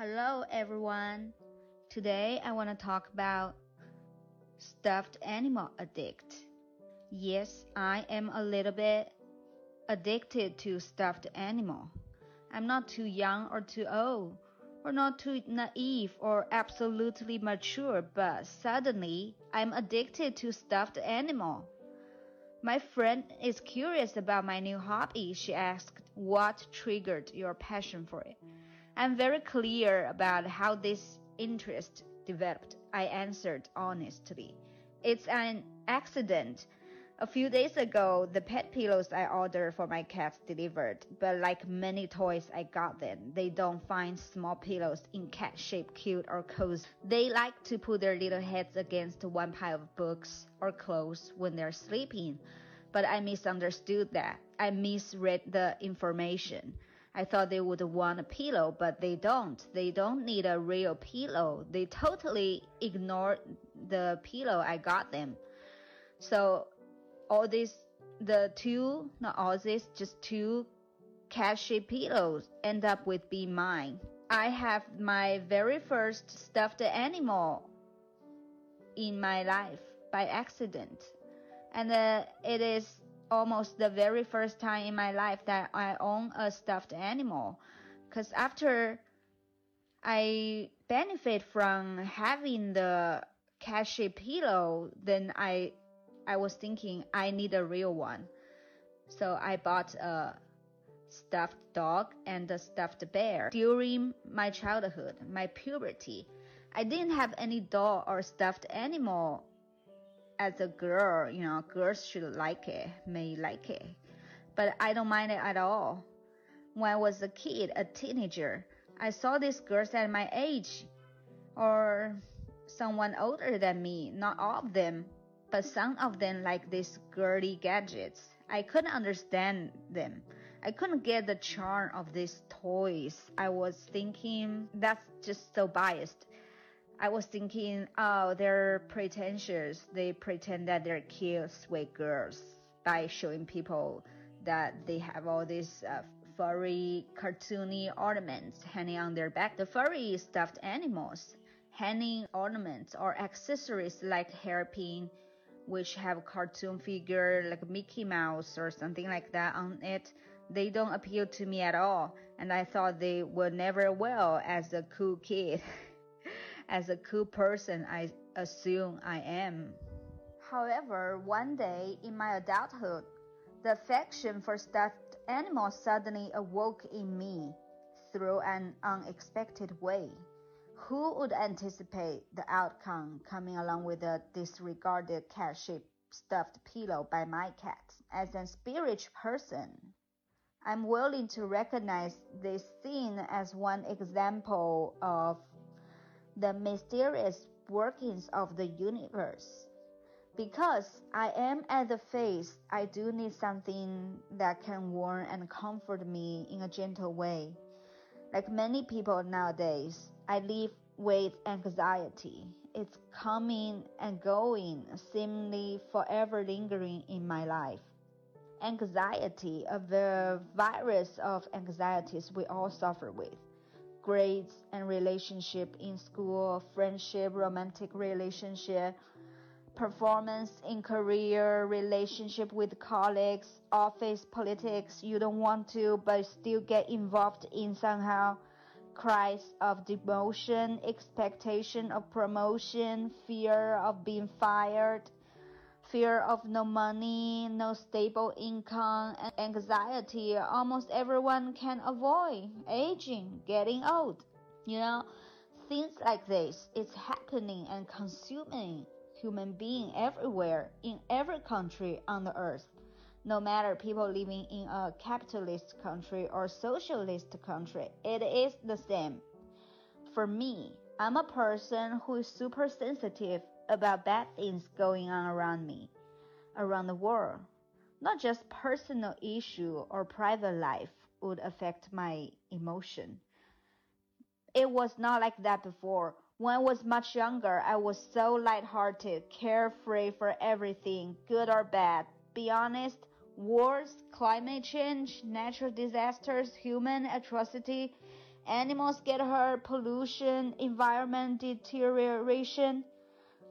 Hello everyone. Today I want to talk about stuffed animal addict. Yes, I am a little bit addicted to stuffed animal. I'm not too young or too old, or not too naive or absolutely mature, but suddenly I'm addicted to stuffed animal. My friend is curious about my new hobby. She asked, What triggered your passion for it? I'm very clear about how this interest developed. I answered honestly. It's an accident. A few days ago, the pet pillows I ordered for my cats delivered, but like many toys I got them, they don't find small pillows in cat shape cute or cozy. They like to put their little heads against one pile of books or clothes when they're sleeping. But I misunderstood that. I misread the information. I thought they would want a pillow, but they don't. They don't need a real pillow. They totally ignore the pillow I got them. So all these, the two, not all these, just two cat-shaped pillows end up with being mine. I have my very first stuffed animal in my life by accident. And uh, it is almost the very first time in my life that I own a stuffed animal. Cause after I benefit from having the cat-shaped pillow, then I I was thinking I need a real one. So I bought a stuffed dog and a stuffed bear during my childhood, my puberty. I didn't have any doll or stuffed animal as a girl. You know, girls should like it, may like it. But I don't mind it at all. When I was a kid, a teenager, I saw these girls at my age or someone older than me, not all of them but some of them like these girly gadgets. I couldn't understand them. I couldn't get the charm of these toys. I was thinking that's just so biased. I was thinking, oh, they're pretentious. They pretend that they're cute, sweet girls by showing people that they have all these uh, furry, cartoony ornaments hanging on their back. The furry stuffed animals, hanging ornaments or accessories like hairpin, which have cartoon figure like Mickey Mouse or something like that on it, they don't appeal to me at all, and I thought they would never will as a cool kid. as a cool person, I assume I am. However, one day in my adulthood, the affection for stuffed animals suddenly awoke in me through an unexpected way. Who would anticipate the outcome coming along with a disregarded cat-shaped stuffed pillow by my cat? As a spiritual person, I'm willing to recognize this scene as one example of the mysterious workings of the universe. Because I am at the phase, I do need something that can warm and comfort me in a gentle way. Like many people nowadays, I live with anxiety. It's coming and going, seemingly forever lingering in my life. Anxiety, of the virus of anxieties we all suffer with. Grades and relationship in school, friendship, romantic relationship, performance in career, relationship with colleagues, office politics you don't want to but still get involved in somehow, cries of demotion, expectation of promotion, fear of being fired, fear of no money, no stable income, and anxiety almost everyone can avoid, aging, getting old. You know, things like this, it's happening and consuming human being everywhere in every country on the earth. No matter people living in a capitalist country or socialist country, it is the same. For me, I'm a person who is super sensitive about bad things going on around me, around the world. Not just personal issue or private life would affect my emotion. It was not like that before when I was much younger, I was so lighthearted, carefree for everything, good or bad. Be honest, wars, climate change, natural disasters, human atrocity, animals get hurt, pollution, environment deterioration.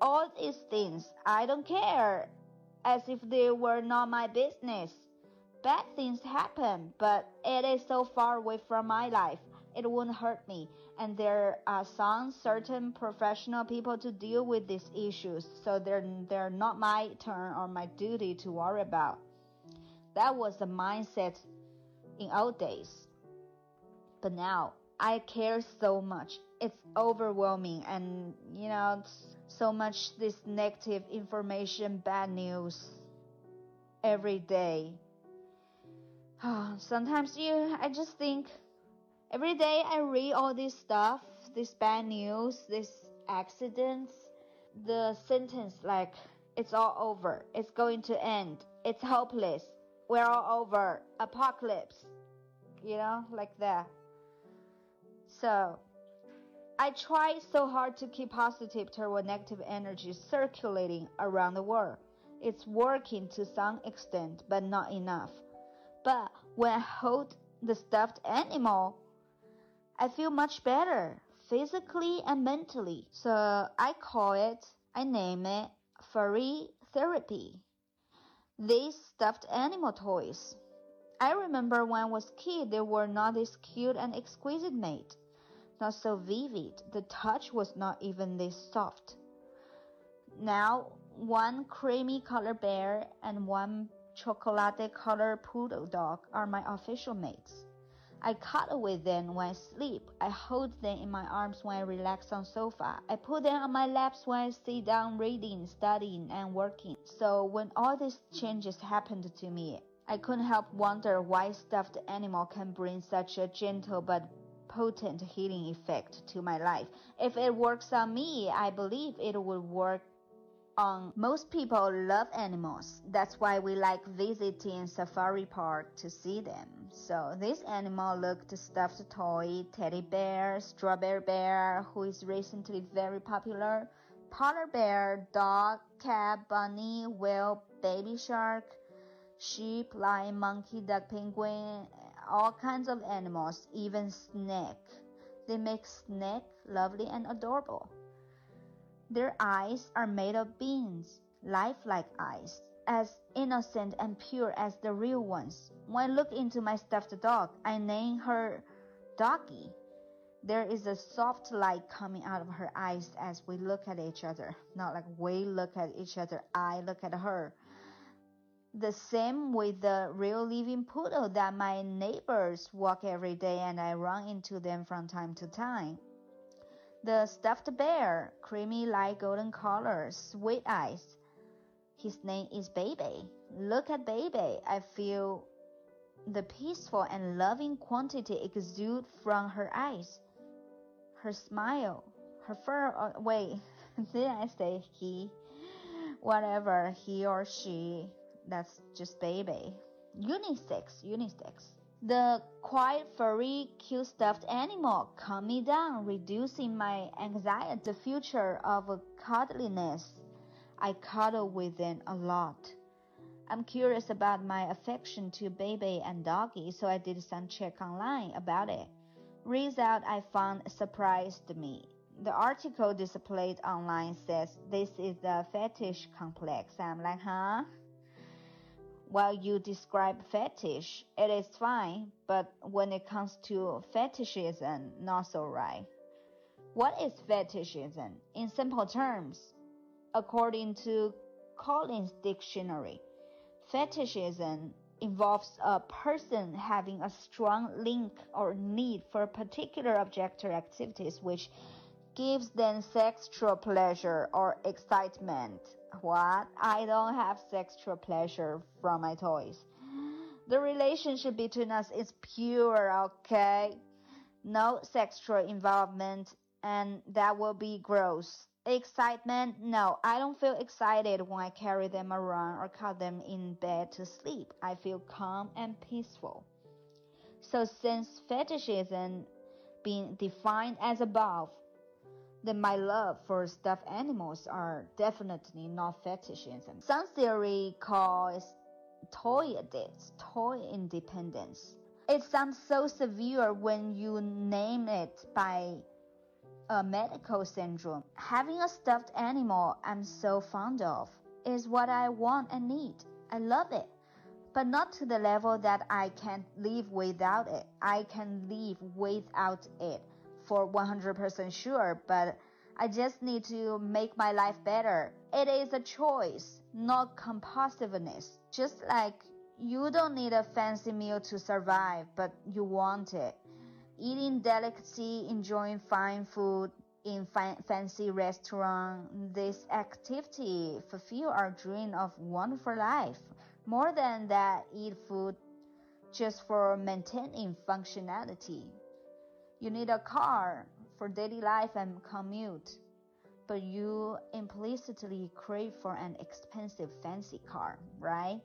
All these things, I don't care, as if they were not my business. Bad things happen, but it is so far away from my life. It won't hurt me, and there are some certain professional people to deal with these issues, so they're, they're not my turn or my duty to worry about. That was the mindset in old days. But now I care so much. It's overwhelming and you know so much this negative information, bad news every day. Ah, sometimes you I just think every day I read all this stuff, this bad news, this accidents, the sentence like it's all over, it's going to end, it's hopeless, we're all over, apocalypse, you know, like that. So, I try so hard to keep positive toward negative energy circulating around the world. It's working to some extent, but not enough. But when I hold the stuffed animal, I feel much better physically and mentally. So I call it, I name it furry therapy. These stuffed animal toys. I remember when I was kid, they were not this cute and exquisite made, not so vivid. The touch was not even this soft. Now, one creamy color bear and one chocolate color poodle dog are my official mates. I cuddle with them when I sleep. I hold them in my arms when I relax on sofa. I put them on my laps when I sit down reading, studying, and working. So when all these changes happened to me, I couldn't help wonder why stuffed animal can bring such a gentle but potent healing effect to my life. If it works on me, I believe it would work on most people love animals. That's why we like visiting safari park to see them. So this animal looked stuffed toy, teddy bear, strawberry bear, who is recently very popular, polar bear, dog, cat, bunny, whale, baby shark, sheep, lion, monkey, duck, penguin, all kinds of animals, even snake. They make snake lovely and adorable. Their eyes are made of beans, lifelike eyes, as innocent and pure as the real ones. When I look into my stuffed dog, I name her Doggy. There is a soft light coming out of her eyes as we look at each other. Not like we look at each other, I look at her. The same with the real living poodle that my neighbors walk every day and I run into them from time to time. The stuffed bear, creamy light golden color, sweet eyes. His name is Baby. Look at Baby. I feel the peaceful and loving quantity exude from her eyes. Her smile, her fur. Oh, wait, did I say he? Whatever, he or she. That's just Baby. Unisex, unisex. The quiet, furry, cute stuffed animal calmed me down, reducing my anxiety. The future of cuddliness. I cuddle with them a lot. I'm curious about my affection to baby and doggy, so I did some check online about it. Result I found surprised me. The article displayed online says this is the fetish complex. I'm like, huh? While you describe fetish, it is fine, but when it comes to fetishism, not so right. What is fetishism? In simple terms, according to Collins Dictionary, fetishism involves a person having a strong link or need for particular object or activities which gives them sexual pleasure or excitement what? I don't have sexual pleasure from my toys. The relationship between us is pure, okay? No sexual involvement, and that will be gross. Excitement? No, I don't feel excited when I carry them around or cut them in bed to sleep. I feel calm and peaceful. So, since fetishism being defined as above, then my love for stuffed animals are definitely not fetishism. Some theory calls toy addicts, toy independence. It sounds so severe when you name it by a medical syndrome. Having a stuffed animal I'm so fond of is what I want and need. I love it, but not to the level that I can't live without it. I can live without it for 100% sure, but I just need to make my life better. It is a choice, not compulsiveness. Just like you don't need a fancy meal to survive, but you want it. Eating delicacy, enjoying fine food in fancy restaurant, this activity fulfill our dream of wonderful life. More than that, eat food just for maintaining functionality. You need a car for daily life and commute, but you implicitly crave for an expensive fancy car, right?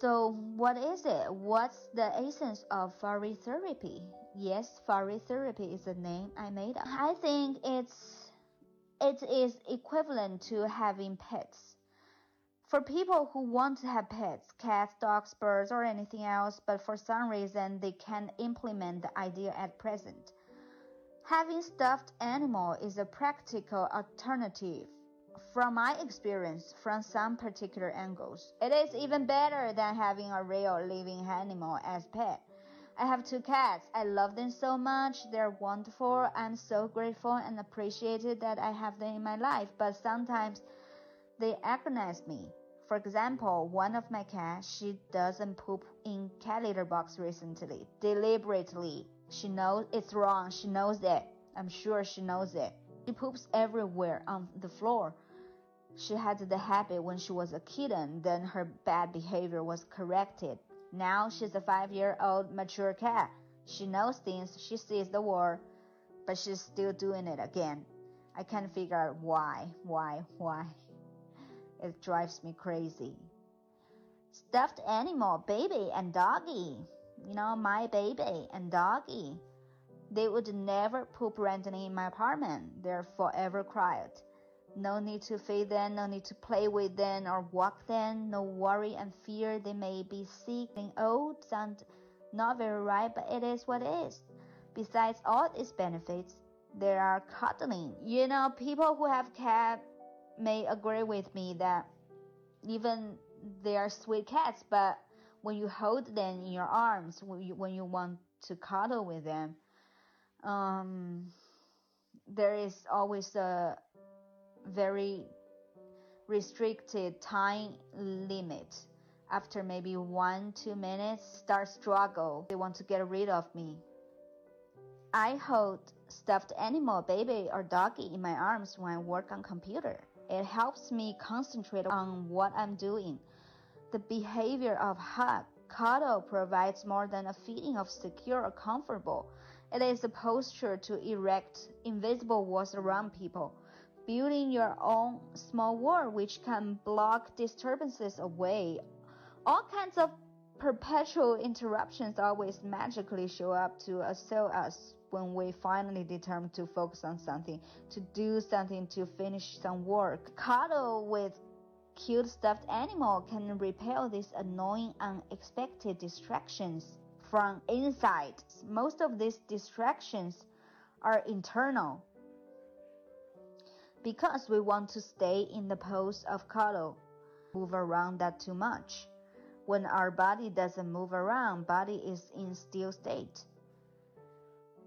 So, what is it? What's the essence of furry therapy? Yes, furry therapy is a name I made up. I think it's it is equivalent to having pets. For people who want to have pets, cats, dogs, birds, or anything else, but for some reason they can't implement the idea at present. Having stuffed animal is a practical alternative from my experience, from some particular angles, it is even better than having a real living animal as pet. I have two cats. I love them so much. They're wonderful. I'm so grateful and appreciated that I have them in my life, but sometimes they agonize me. For example, one of my cats, she doesn't poop in cat litter box recently, deliberately. She knows it's wrong. She knows it. I'm sure she knows it. She poops everywhere on the floor. She had the habit when she was a kitten, then her bad behavior was corrected. Now she's a five year old mature cat. She knows things, she sees the world, but she's still doing it again. I can't figure out why, why, why. It drives me crazy. Stuffed animal, baby, and doggy. You know, my baby and doggy. They would never poop randomly in my apartment. They're forever quiet. No need to feed them, no need to play with them or walk them, no worry and fear they may be sick and old sound not very right, but it is what it is. Besides all its benefits, there are cuddling. You know, people who have cats may agree with me that even they are sweet cats, but when you hold them in your arms, when you, when you want to cuddle with them, um, there is always a very restricted time limit. After maybe one, two minutes, start struggle. They want to get rid of me. I hold stuffed animal, baby, or doggy in my arms when I work on computer. It helps me concentrate on what I'm doing. The behavior of hug, cuddle provides more than a feeling of secure or comfortable. It is a posture to erect invisible walls around people building your own small world which can block disturbances away. All kinds of perpetual interruptions always magically show up to assail us when we finally determine to focus on something, to do something, to finish some work. Cuddle with cute stuffed animal can repel these annoying unexpected distractions from inside. Most of these distractions are internal because we want to stay in the pose of cuddle, move around that too much. When our body doesn't move around, body is in still state.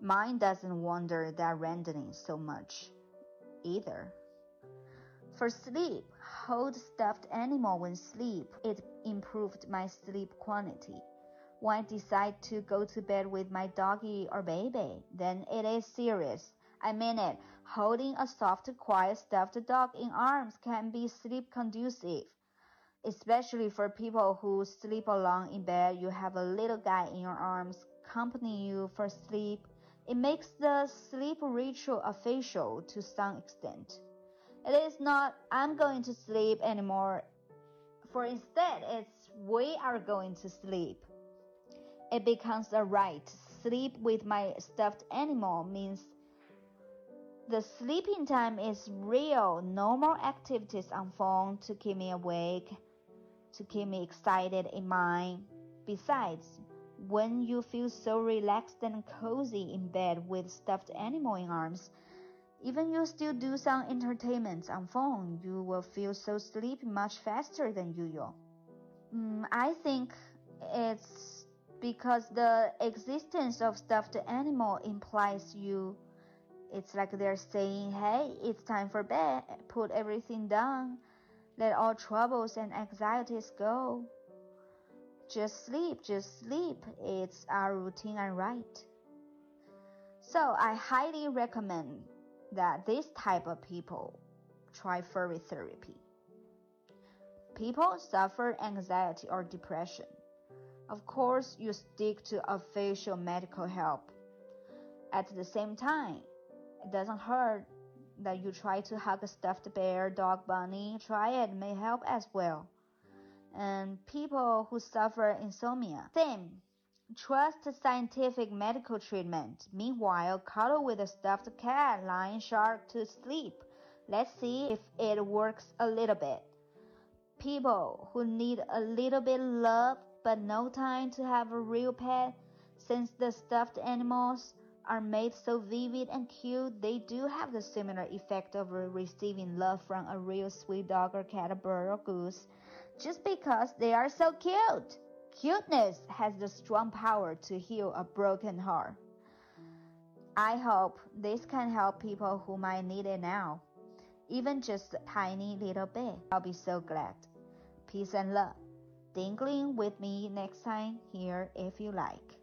Mind doesn't wander that randomly so much either. For sleep, hold stuffed animal when sleep. It improved my sleep quality. When I decide to go to bed with my doggy or baby, then it is serious. I mean it. Holding a soft, quiet, stuffed dog in arms can be sleep conducive. Especially for people who sleep alone in bed, you have a little guy in your arms accompanying you for sleep. It makes the sleep ritual official to some extent. It is not, I'm going to sleep anymore, for instead, it's, we are going to sleep. It becomes a rite. Sleep with my stuffed animal means the sleeping time is real. Normal activities on phone to keep me awake, to keep me excited in mind. Besides, when you feel so relaxed and cozy in bed with stuffed animal in arms, even you still do some entertainments on phone, you will feel so sleepy much faster than usual. Mm, I think it's because the existence of stuffed animal implies you it's like they're saying, hey, it's time for bed, put everything down, let all troubles and anxieties go. Just sleep, just sleep. It's our routine and right. So I highly recommend that this type of people try furry therapy. People suffer anxiety or depression. Of course, you stick to official medical help. At the same time, it doesn't hurt that you try to hug a stuffed bear, dog, bunny. Try it may help as well and people who suffer insomnia. Same. Trust scientific medical treatment. Meanwhile, cuddle with a stuffed cat, lion shark to sleep. Let's see if it works a little bit. People who need a little bit love but no time to have a real pet, since the stuffed animals are made so vivid and cute, they do have the similar effect of receiving love from a real sweet dog or cat, bird or goose just because they are so cute. Cuteness has the strong power to heal a broken heart. I hope this can help people who might need it now, even just a tiny little bit. I'll be so glad. Peace and love. Dingling with me next time here if you like.